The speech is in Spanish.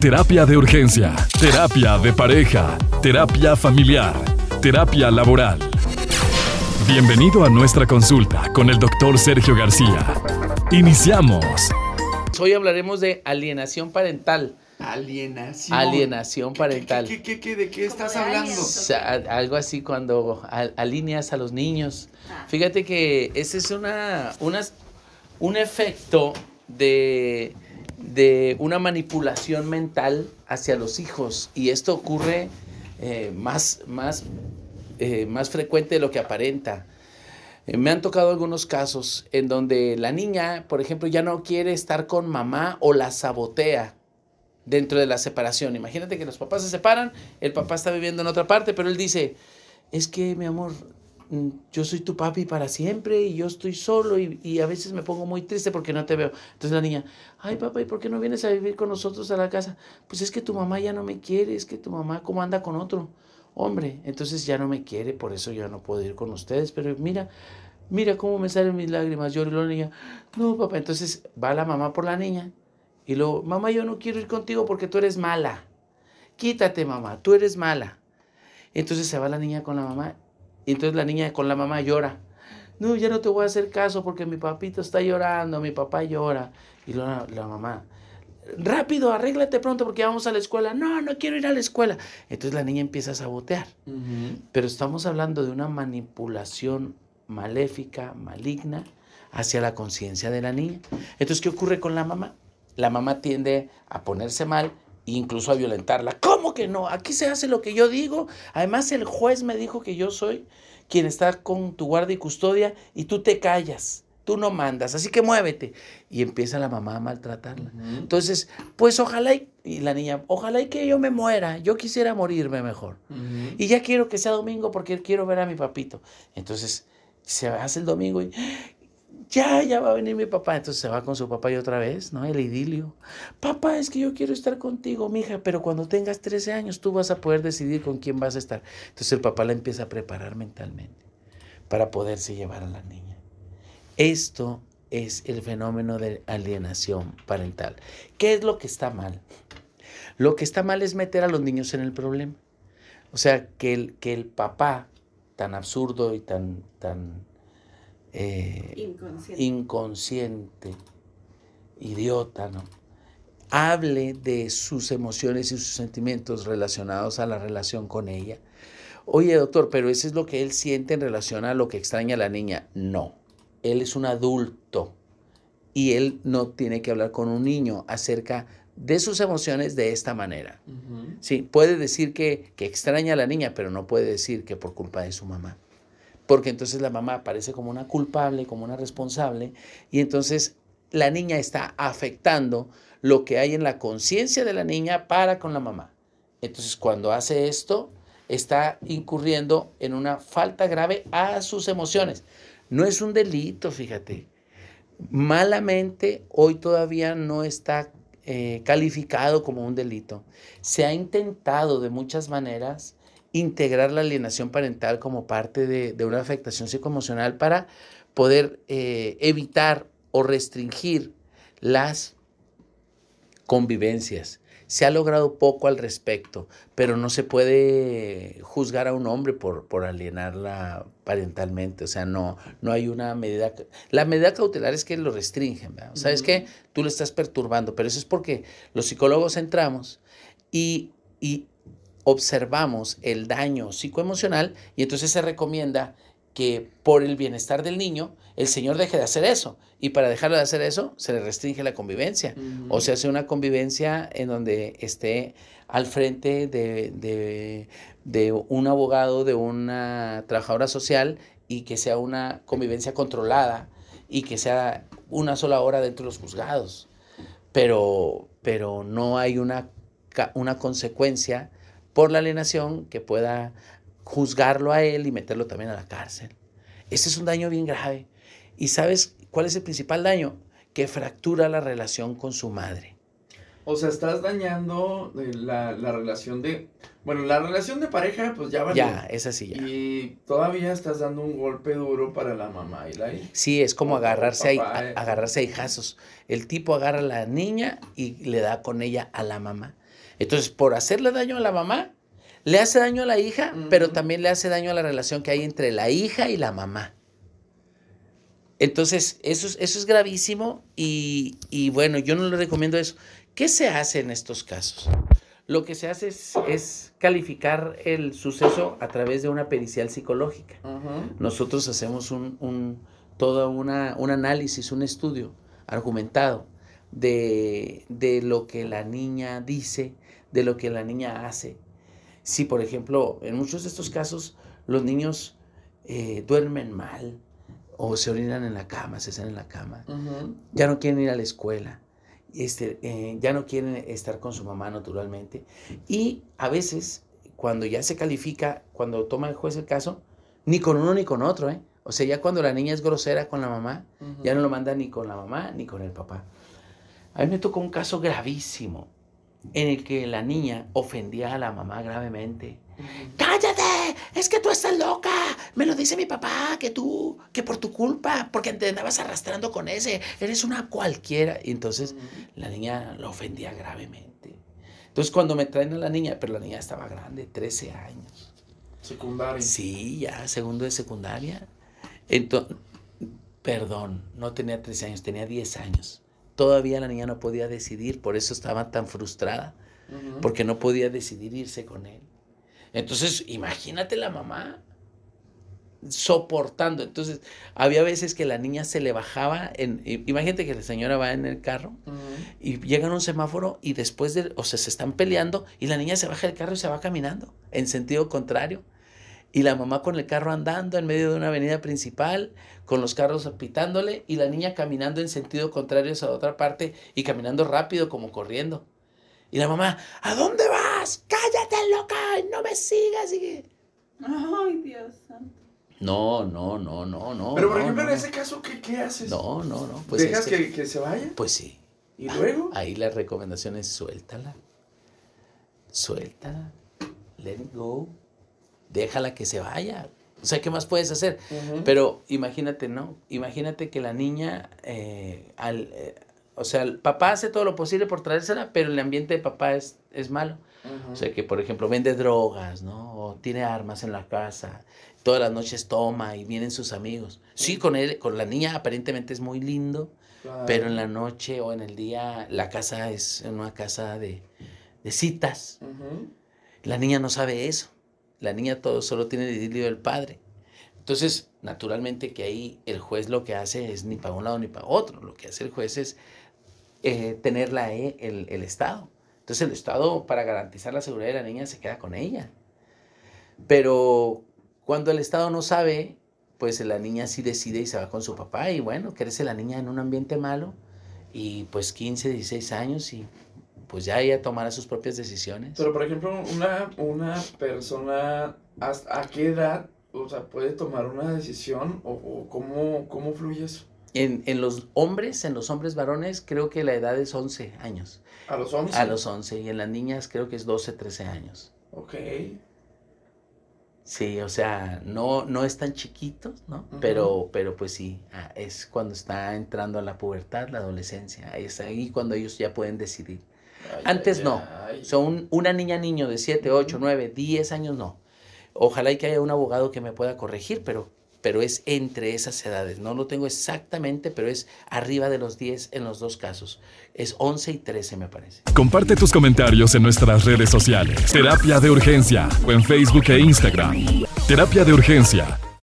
Terapia de urgencia, terapia de pareja, terapia familiar, terapia laboral. Bienvenido a nuestra consulta con el doctor Sergio García. Iniciamos. Hoy hablaremos de alienación parental. Alienación. Alienación parental. ¿Qué, qué, qué, de qué estás hablando? Algo así cuando al- alineas a los niños. Fíjate que ese es una, un efecto de, de una manipulación mental hacia los hijos. Y esto ocurre eh, más, más, eh, más frecuente de lo que aparenta. Eh, Me han tocado algunos casos en donde la niña, por ejemplo, ya no quiere estar con mamá o la sabotea dentro de la separación. Imagínate que los papás se separan, el papá está viviendo en otra parte, pero él dice, es que mi amor, yo soy tu papi para siempre y yo estoy solo y, y a veces me pongo muy triste porque no te veo. Entonces la niña, ay papá, ¿y por qué no vienes a vivir con nosotros a la casa? Pues es que tu mamá ya no me quiere, es que tu mamá cómo anda con otro hombre, entonces ya no me quiere, por eso ya no puedo ir con ustedes, pero mira, mira cómo me salen mis lágrimas, lloro la niña, no papá, entonces va la mamá por la niña y luego, mamá, yo no quiero ir contigo porque tú eres mala. Quítate, mamá, tú eres mala. Entonces se va la niña con la mamá. Y entonces la niña con la mamá llora. No, ya no te voy a hacer caso porque mi papito está llorando, mi papá llora. Y la, la mamá, rápido, arréglate pronto porque ya vamos a la escuela. No, no quiero ir a la escuela. Entonces la niña empieza a sabotear. Pero estamos hablando de una manipulación maléfica, maligna, hacia la conciencia de la niña. Entonces, ¿qué ocurre con la mamá? La mamá tiende a ponerse mal incluso a violentarla. ¿Cómo que no? Aquí se hace lo que yo digo. Además, el juez me dijo que yo soy quien está con tu guardia y custodia y tú te callas. Tú no mandas, así que muévete. Y empieza la mamá a maltratarla. Entonces, pues ojalá y, y la niña, ojalá y que yo me muera. Yo quisiera morirme mejor. Y ya quiero que sea domingo porque quiero ver a mi papito. Entonces se hace el domingo y ya, ya va a venir mi papá. Entonces se va con su papá y otra vez, ¿no? El idilio. Papá, es que yo quiero estar contigo, mija, pero cuando tengas 13 años tú vas a poder decidir con quién vas a estar. Entonces el papá la empieza a preparar mentalmente para poderse llevar a la niña. Esto es el fenómeno de alienación parental. ¿Qué es lo que está mal? Lo que está mal es meter a los niños en el problema. O sea, que el, que el papá, tan absurdo y tan, tan eh, Inconsciente. inconsciente, idiota, ¿no? Hable de sus emociones y sus sentimientos relacionados a la relación con ella. Oye, doctor, pero eso es lo que él siente en relación a lo que extraña a la niña. No, él es un adulto y él no tiene que hablar con un niño acerca de sus emociones de esta manera. Sí, puede decir que, que extraña a la niña, pero no puede decir que por culpa de su mamá. Porque entonces la mamá aparece como una culpable, como una responsable, y entonces la niña está afectando lo que hay en la conciencia de la niña para con la mamá. Entonces cuando hace esto, está incurriendo en una falta grave a sus emociones. No es un delito, fíjate. Malamente hoy todavía no está eh, calificado como un delito. Se ha intentado de muchas maneras integrar la alienación parental como parte de, de una afectación psicoemocional para poder eh, evitar o restringir las convivencias. Se ha logrado poco al respecto, pero no se puede juzgar a un hombre por, por alienarla parentalmente. O sea, no, no hay una medida. La medida cautelar es que lo restringen. ¿verdad? ¿Sabes qué? Tú lo estás perturbando, pero eso es porque los psicólogos entramos y, y observamos el daño psicoemocional y entonces se recomienda que por el bienestar del niño el señor deje de hacer eso. Y para dejarlo de hacer eso se le restringe la convivencia. O se hace una convivencia en donde esté al frente de, de- de un abogado, de una trabajadora social y que sea una convivencia controlada y que sea una sola hora dentro de los juzgados. Pero, pero no hay una, una consecuencia por la alienación que pueda juzgarlo a él y meterlo también a la cárcel. Ese es un daño bien grave. ¿Y sabes cuál es el principal daño? Que fractura la relación con su madre. O sea, estás dañando eh, la, la relación de... Bueno, la relación de pareja, pues ya valió. Ya, es así ya. Y todavía estás dando un golpe duro para la mamá y la hija. Sí, es como agarrarse papá, a- eh. agarrarse a hijazos. El tipo agarra a la niña y le da con ella a la mamá. Entonces, por hacerle daño a la mamá, le hace daño a la hija, pero también le hace daño a la relación que hay entre la hija y la mamá. Entonces, eso es, eso es gravísimo y, y, bueno, yo no le recomiendo eso. ¿Qué se hace en estos casos? Lo que se hace es, calificar el suceso a través de una pericial psicológica. Nosotros hacemos un, un todo una, un análisis, un estudio argumentado de, de, lo que la niña dice, de lo que la niña hace. Si, por ejemplo, en muchos de estos casos los niños eh, duermen mal o se orinan en la cama, se están en la cama, ya no quieren ir a la escuela, este, eh, ya no quieren estar con su mamá naturalmente. Y a veces, cuando ya se califica, cuando toma el juez el caso, ni con uno ni con otro, ¿eh? O sea, ya cuando la niña es grosera con la mamá, ya no lo manda ni con la mamá ni con el papá. A mí me tocó un caso gravísimo en el que la niña ofendía a la mamá gravemente. ¡Cállate! Es que tú estás loca. Me lo dice mi papá, que tú, que por tu culpa, porque te andabas arrastrando con ese, eres una cualquiera. Y entonces la niña la ofendía gravemente. Entonces cuando me traen a la niña, pero la niña estaba grande, 13 años. Secundaria. Sí, ya, segundo de secundaria. Entonces, perdón, no tenía 13 años, tenía 10 años. Todavía la niña no podía decidir, por eso estaba tan frustrada, porque no podía decidir irse con él. Entonces, imagínate la mamá soportando. Entonces, había veces que la niña se le bajaba, en, imagínate que la señora va en el carro y llega a un semáforo y después de, o sea, se están peleando y la niña se baja del carro y se va caminando en sentido contrario. Y la mamá con el carro andando en medio de una avenida principal, con los carros pitándole, y la niña caminando en sentido contrario a otra parte y caminando rápido como corriendo. Y la mamá, ¿a dónde vas? Cállate, loca, no me sigas. Y... Ay, Dios santo. No, no, no, no, no. Pero por ejemplo, en ese caso, ¿qué, qué haces? No, no, no. Pues ¿Dejas que, que, se vaya? Pues sí. ¿Y luego? Ahí la recomendación es suéltala. Suéltala. Let it go déjala que se vaya. O sea, ¿qué más puedes hacer? Pero imagínate, ¿no? Imagínate que la niña, eh, al, eh, o sea, el papá hace todo lo posible por traérsela, pero el ambiente de papá es, es malo. O sea, que por ejemplo vende drogas, ¿no? O tiene armas en la casa, todas las noches toma y vienen sus amigos. Sí, con él, con la niña aparentemente es muy lindo, pero en la noche o en el día la casa es una casa de, de citas. La niña no sabe eso. La niña todo solo tiene el idilio del padre. Entonces, naturalmente que ahí el juez lo que hace es ni para un lado ni para otro. Lo que hace el juez es eh, tenerla eh, el, el Estado. Entonces el Estado, para garantizar la seguridad de la niña, se queda con ella. Pero cuando el Estado no sabe, pues la niña sí decide y se va con su papá. Y bueno, crece la niña en un ambiente malo. Y pues 15, 16 años y pues ya ella tomará sus propias decisiones. Pero por ejemplo, una, una persona, ¿a qué edad o sea, puede tomar una decisión o, cómo, cómo fluye eso? En, en, los hombres, en los hombres varones, creo que la edad es 11 años. ¿A los 11? A los 11. Y en las niñas creo que es 12, 13 años. Ok. Sí, o sea, no, no es tan chiquitos, ¿no? pero, pero pues sí, ah, es cuando está entrando a la pubertad, la adolescencia. Es ahí cuando ellos ya pueden decidir. Antes no. Son una niña, niño de 7, 8, 9, 10 años no. Ojalá y que haya un abogado que me pueda corregir, pero, pero es entre esas edades. No lo tengo exactamente, pero es arriba de los 10 en los dos casos. Es 11 y 13 me parece. Comparte tus comentarios en nuestras redes sociales. Terapia de Urgencia o en Facebook e Instagram. Terapia de Urgencia